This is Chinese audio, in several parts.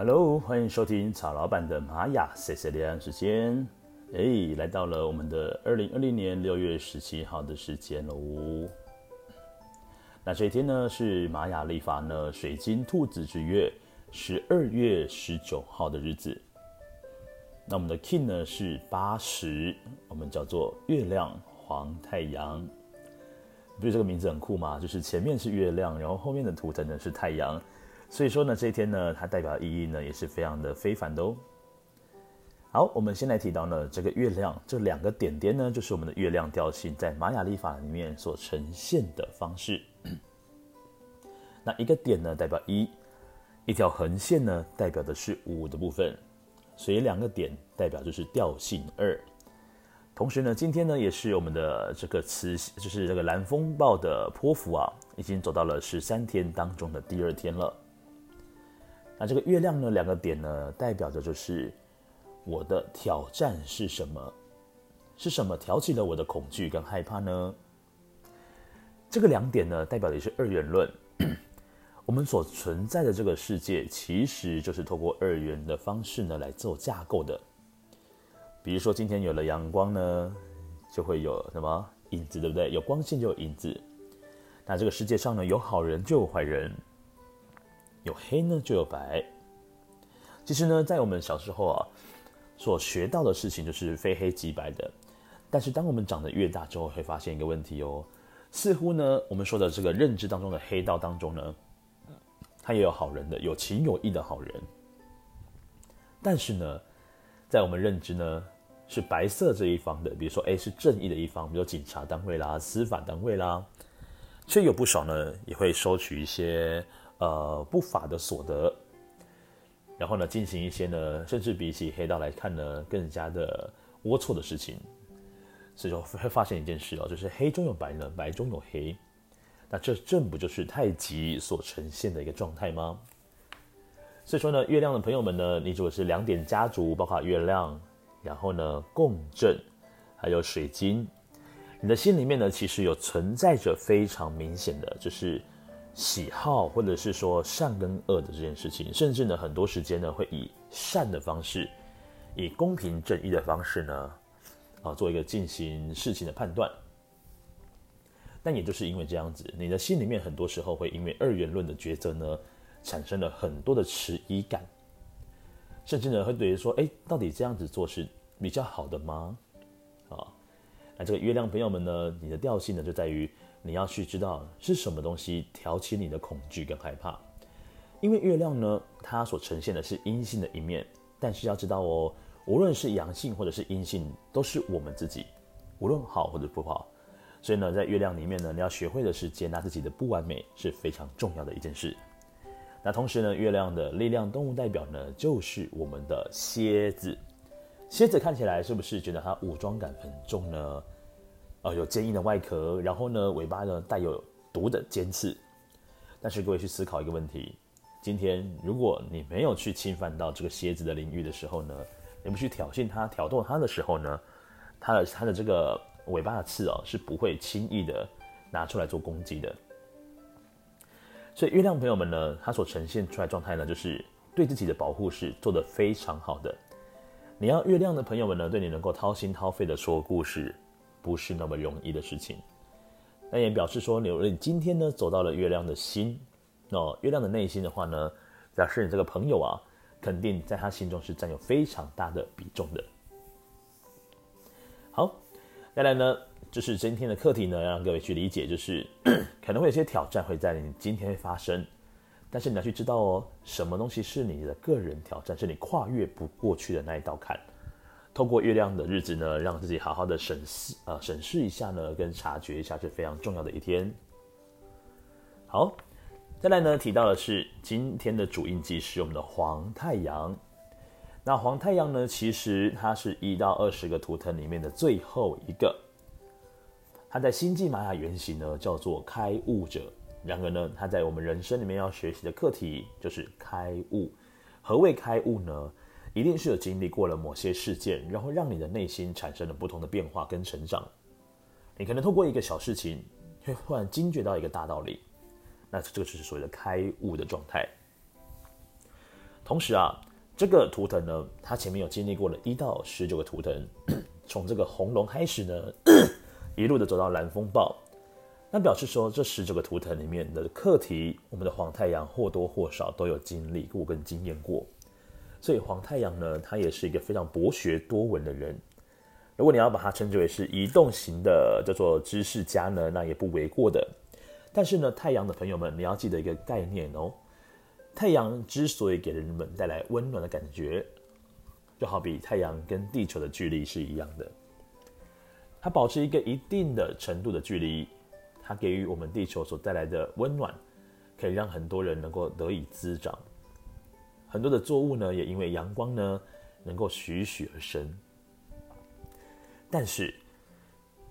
Hello，欢迎收听曹老板的玛雅 C C 连时间。哎，来到了我们的二零二零年六月十七号的时间喽。那这一天呢是玛雅历法呢水晶兔子之月十二月十九号的日子。那我们的 King 呢是八十，我们叫做月亮黄太阳。不是这个名字很酷吗？就是前面是月亮，然后后面的图腾呢是太阳。所以说呢，这一天呢，它代表意义呢，也是非常的非凡的哦。好，我们先来提到呢，这个月亮这两个点点呢，就是我们的月亮调性在玛雅历法里面所呈现的方式。那一个点呢，代表一，一条横线呢，代表的是五的部分，所以两个点代表就是调性二。同时呢，今天呢，也是我们的这个磁，就是这个蓝风暴的波符啊，已经走到了十三天当中的第二天了。那这个月亮呢，两个点呢，代表着就是我的挑战是什么？是什么挑起了我的恐惧跟害怕呢？这个两点呢，代表的是二元论。我们所存在的这个世界，其实就是透过二元的方式呢来做架构的。比如说，今天有了阳光呢，就会有什么影子，对不对？有光线就有影子。那这个世界上呢，有好人就有坏人。有黑呢，就有白。其实呢，在我们小时候啊，所学到的事情就是非黑即白的。但是当我们长得越大之后，会发现一个问题哦，似乎呢，我们说的这个认知当中的黑道当中呢，它也有好人的，有情有义的好人。但是呢，在我们认知呢，是白色这一方的，比如说诶，是正义的一方，比如说警察单位啦、司法单位啦，却有不少呢，也会收取一些。呃，不法的所得，然后呢，进行一些呢，甚至比起黑道来看呢，更加的龌龊的事情，所以说会发现一件事哦，就是黑中有白呢，白中有黑，那这正不就是太极所呈现的一个状态吗？所以说呢，月亮的朋友们呢，你如果是两点家族，包括月亮，然后呢，共振，还有水晶，你的心里面呢，其实有存在着非常明显的，就是。喜好，或者是说善跟恶的这件事情，甚至呢，很多时间呢会以善的方式，以公平正义的方式呢，啊，做一个进行事情的判断。但也就是因为这样子，你的心里面很多时候会因为二元论的抉择呢，产生了很多的迟疑感，甚至呢会对于说，哎，到底这样子做是比较好的吗？啊，那这个月亮朋友们呢，你的调性呢就在于。你要去知道是什么东西挑起你的恐惧跟害怕，因为月亮呢，它所呈现的是阴性的一面，但是要知道哦，无论是阳性或者是阴性，都是我们自己，无论好或者不好。所以呢，在月亮里面呢，你要学会的是接纳自己的不完美，是非常重要的一件事。那同时呢，月亮的力量动物代表呢，就是我们的蝎子。蝎子看起来是不是觉得它武装感很重呢？呃，有坚硬的外壳，然后呢，尾巴呢带有毒的尖刺。但是各位去思考一个问题：今天如果你没有去侵犯到这个蝎子的领域的时候呢，你不去挑衅它、挑逗它的时候呢，它的它的这个尾巴的刺哦是不会轻易的拿出来做攻击的。所以月亮朋友们呢，它所呈现出来状态呢，就是对自己的保护是做得非常好的。你要月亮的朋友们呢，对你能够掏心掏肺的说故事。不是那么容易的事情，那也表示说，你你今天呢走到了月亮的心，哦，月亮的内心的话呢，表示你这个朋友啊，肯定在他心中是占有非常大的比重的。好，再来呢，就是今天的课题呢，让各位去理解，就是 可能会有些挑战会在你今天会发生，但是你要去知道哦，什么东西是你的个人挑战，是你跨越不过去的那一道坎。透过月亮的日子呢，让自己好好的审视啊，审视一下呢，跟察觉一下是非常重要的一天。好，再来呢，提到的是今天的主印记是我们的黄太阳。那黄太阳呢，其实它是一到二十个图腾里面的最后一个。它在星际玛雅原型呢叫做开悟者。然而呢，它在我们人生里面要学习的课题就是开悟。何谓开悟呢？一定是有经历过了某些事件，然后让你的内心产生了不同的变化跟成长。你可能透过一个小事情，会突然惊觉到一个大道理，那这个就是所谓的开悟的状态。同时啊，这个图腾呢，它前面有经历过了一到十九个图腾，从这个红龙开始呢，一路的走到蓝风暴，那表示说这十九个图腾里面的课题，我们的黄太阳或多或少都有经历过跟经验过，所以黄太阳呢，它也是一个非常博学多闻的人。如果你要把它称之为是移动型的叫做知识家呢，那也不为过的。但是呢，太阳的朋友们，你要记得一个概念哦。太阳之所以给人们带来温暖的感觉，就好比太阳跟地球的距离是一样的。它保持一个一定的程度的距离，它给予我们地球所带来的温暖，可以让很多人能够得以滋长。很多的作物呢，也因为阳光呢，能够栩栩而生。但是，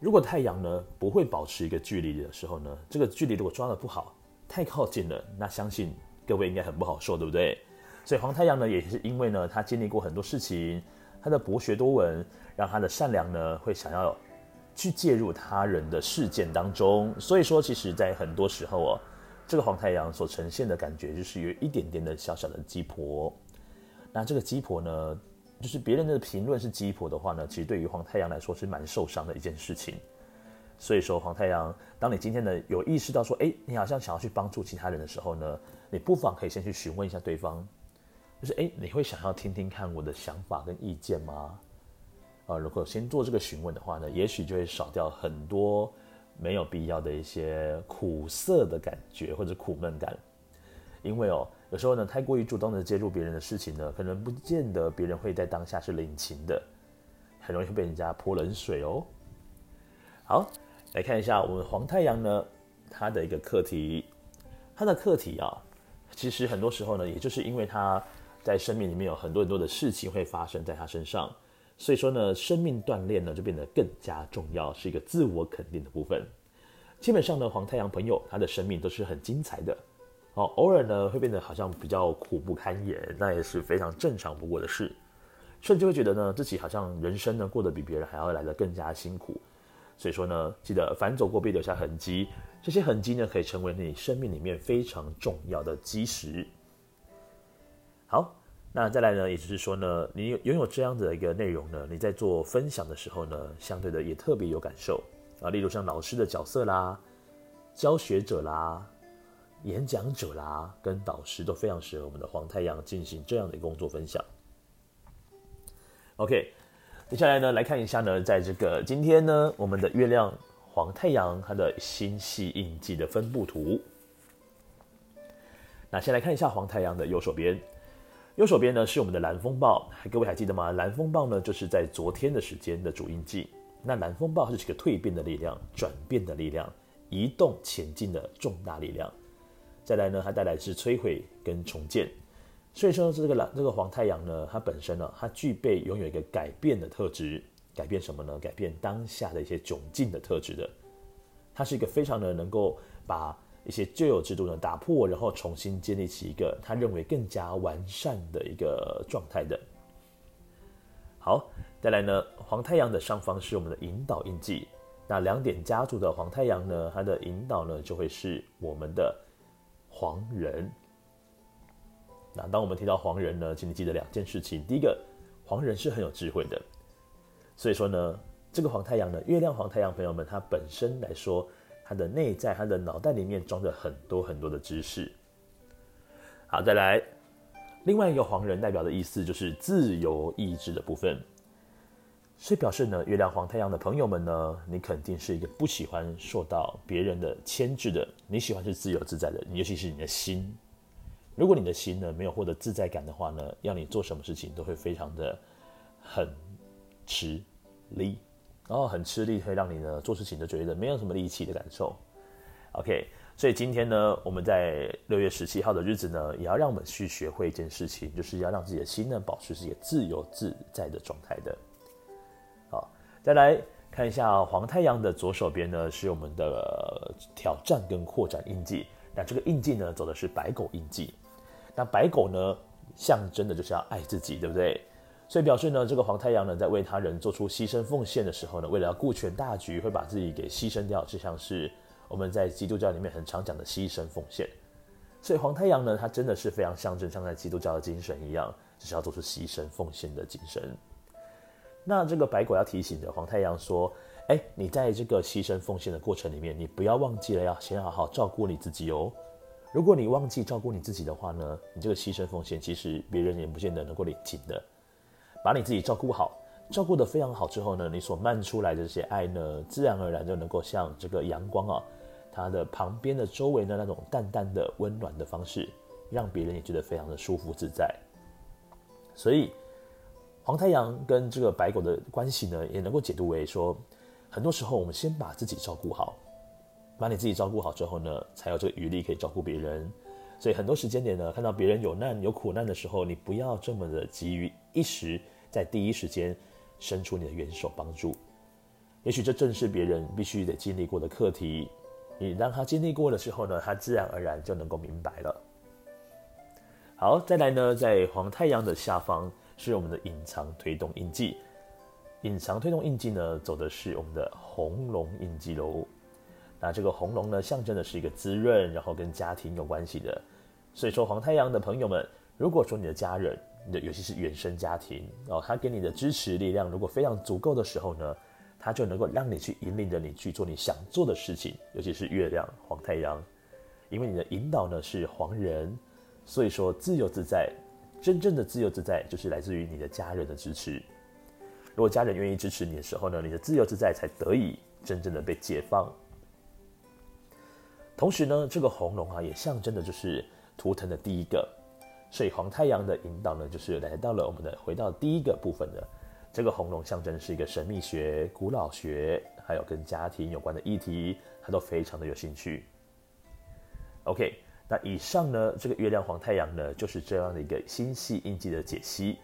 如果太阳呢不会保持一个距离的时候呢，这个距离如果抓得不好，太靠近了，那相信各位应该很不好受，对不对？所以黄太阳呢也是因为呢他经历过很多事情，他的博学多闻，让他的善良呢会想要去介入他人的事件当中。所以说，其实在很多时候哦，这个黄太阳所呈现的感觉就是有一点点的小小的鸡婆。那这个鸡婆呢？就是别人的评论是鸡婆的话呢，其实对于黄太阳来说是蛮受伤的一件事情。所以说，黄太阳，当你今天呢有意识到说，哎，你好像想要去帮助其他人的时候呢，你不妨可以先去询问一下对方，就是哎，你会想要听听看我的想法跟意见吗？啊，如果先做这个询问的话呢，也许就会少掉很多没有必要的一些苦涩的感觉或者苦闷感，因为哦。有时候呢，太过于主动的介入别人的事情呢，可能不见得别人会在当下是领情的，很容易被人家泼冷水哦。好，来看一下我们黄太阳呢，他的一个课题，他的课题啊，其实很多时候呢，也就是因为他在生命里面有很多很多的事情会发生在他身上，所以说呢，生命锻炼呢就变得更加重要，是一个自我肯定的部分。基本上呢，黄太阳朋友他的生命都是很精彩的。哦，偶尔呢会变得好像比较苦不堪言，那也是非常正常不过的事。甚至会觉得呢自己好像人生呢过得比别人还要来得更加辛苦。所以说呢，记得反走过必留下痕迹，这些痕迹呢可以成为你生命里面非常重要的基石。好，那再来呢，也就是说呢，你拥有这样的一个内容呢，你在做分享的时候呢，相对的也特别有感受啊，例如像老师的角色啦，教学者啦。演讲者啦，跟导师都非常适合我们的黄太阳进行这样的一个工作分享。OK，接下来呢，来看一下呢，在这个今天呢，我们的月亮黄太阳它的星系印记的分布图。那先来看一下黄太阳的右手边，右手边呢是我们的蓝风暴，各位还记得吗？蓝风暴呢就是在昨天的时间的主印记。那蓝风暴是一个蜕变的力量、转变的力量、移动前进的重大力量。再来呢，它带来是摧毁跟重建，所以说这个蓝这个黄太阳呢，它本身呢，它具备拥有一个改变的特质，改变什么呢？改变当下的一些窘境的特质的，它是一个非常的能够把一些旧有制度呢打破，然后重新建立起一个他认为更加完善的一个状态的。好，再来呢，黄太阳的上方是我们的引导印记，那两点家族的黄太阳呢，它的引导呢就会是我们的。黄人，那当我们提到黄人呢，请你记得两件事情。第一个，黄人是很有智慧的，所以说呢，这个黄太阳呢，月亮黄太阳朋友们，它本身来说，他的内在，他的脑袋里面装着很多很多的知识。好，再来，另外一个黄人代表的意思就是自由意志的部分。所以表示呢，月亮黄太阳的朋友们呢，你肯定是一个不喜欢受到别人的牵制的，你喜欢是自由自在的，尤其是你的心。如果你的心呢没有获得自在感的话呢，要你做什么事情都会非常的很吃力，然后很吃力会让你呢做事情都觉得没有什么力气的感受。OK，所以今天呢，我们在六月十七号的日子呢，也要让我们去学会一件事情，就是要让自己的心呢保持是一个自由自在的状态的。好再来看一下黄太阳的左手边呢，是我们的挑战跟扩展印记。那这个印记呢，走的是白狗印记。那白狗呢，象征的就是要爱自己，对不对？所以表示呢，这个黄太阳呢，在为他人做出牺牲奉献的时候呢，为了要顾全大局，会把自己给牺牲掉，就像是我们在基督教里面很常讲的牺牲奉献。所以黄太阳呢，它真的是非常象征，像在基督教的精神一样，就是要做出牺牲奉献的精神。那这个白狗要提醒的黄太阳说：“哎，你在这个牺牲奉献的过程里面，你不要忘记了要先好好照顾你自己哦。如果你忘记照顾你自己的话呢，你这个牺牲奉献其实别人也不见得能够领情的。把你自己照顾好，照顾得非常好之后呢，你所漫出来的这些爱呢，自然而然就能够像这个阳光啊，它的旁边的周围的那种淡淡的温暖的方式，让别人也觉得非常的舒服自在。所以。”黄太阳跟这个白狗的关系呢，也能够解读为说，很多时候我们先把自己照顾好，把你自己照顾好之后呢，才有这个余力可以照顾别人。所以很多时间点呢，看到别人有难有苦难的时候，你不要这么的急于一时在第一时间伸出你的援手帮助。也许这正是别人必须得经历过的课题，你让他经历过的时候呢，他自然而然就能够明白了。好，再来呢，在黄太阳的下方。是我们的隐藏推动印记，隐藏推动印记呢，走的是我们的红龙印记喽。那这个红龙呢，象征的是一个滋润，然后跟家庭有关系的。所以说，黄太阳的朋友们，如果说你的家人，你的尤其是原生家庭哦，他给你的支持力量如果非常足够的时候呢，他就能够让你去引领着你去做你想做的事情，尤其是月亮黄太阳，因为你的引导呢是黄人，所以说自由自在。真正的自由自在，就是来自于你的家人的支持。如果家人愿意支持你的时候呢，你的自由自在才得以真正的被解放。同时呢，这个红龙啊，也象征的就是图腾的第一个。所以黄太阳的引导呢，就是来到了我们的回到第一个部分的这个红龙，象征是一个神秘学、古老学，还有跟家庭有关的议题，他都非常的有兴趣。OK。那以上呢，这个月亮黄太阳呢，就是这样的一个星系印记的解析。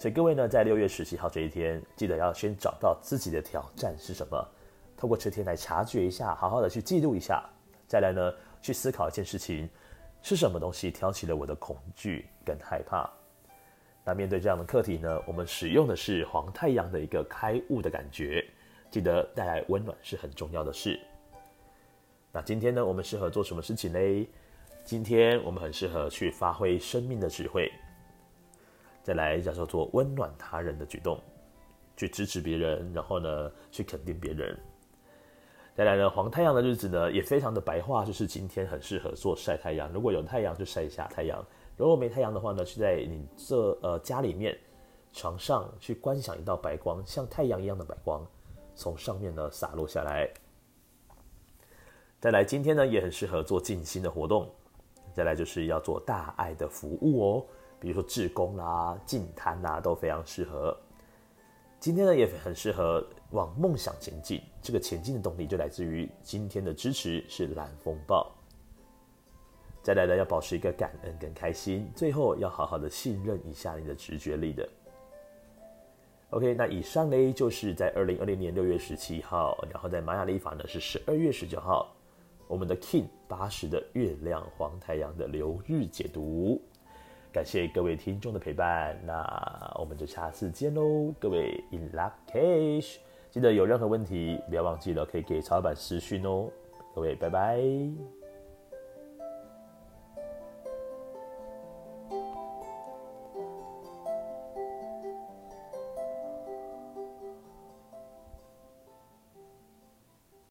所以各位呢，在六月十七号这一天，记得要先找到自己的挑战是什么，透过这天来察觉一下，好好的去记录一下，再来呢，去思考一件事情，是什么东西挑起了我的恐惧跟害怕。那面对这样的课题呢，我们使用的是黄太阳的一个开悟的感觉，记得带来温暖是很重要的事。那今天呢，我们适合做什么事情呢？今天我们很适合去发挥生命的智慧，再来叫做温暖他人的举动，去支持别人，然后呢，去肯定别人。再来呢，黄太阳的日子呢，也非常的白话，就是今天很适合做晒太阳。如果有太阳，就晒一下太阳；如果没太阳的话呢，是在你这呃家里面床上去观想一道白光，像太阳一样的白光，从上面呢洒落下来。再来，今天呢也很适合做静心的活动。再来就是要做大爱的服务哦，比如说志工啦、净滩啦，都非常适合。今天呢也很适合往梦想前进，这个前进的动力就来自于今天的支持是蓝风暴。再来呢要保持一个感恩跟开心，最后要好好的信任一下你的直觉力的。OK，那以上呢就是在二零二零年六月十七号，然后在玛雅历法呢是十二月十九号。我们的 King 八十的月亮黄太阳的流日解读，感谢各位听众的陪伴，那我们就下次见喽，各位 In Lak'ech，记得有任何问题不要忘记了可以给曹老板私讯哦，各位拜拜。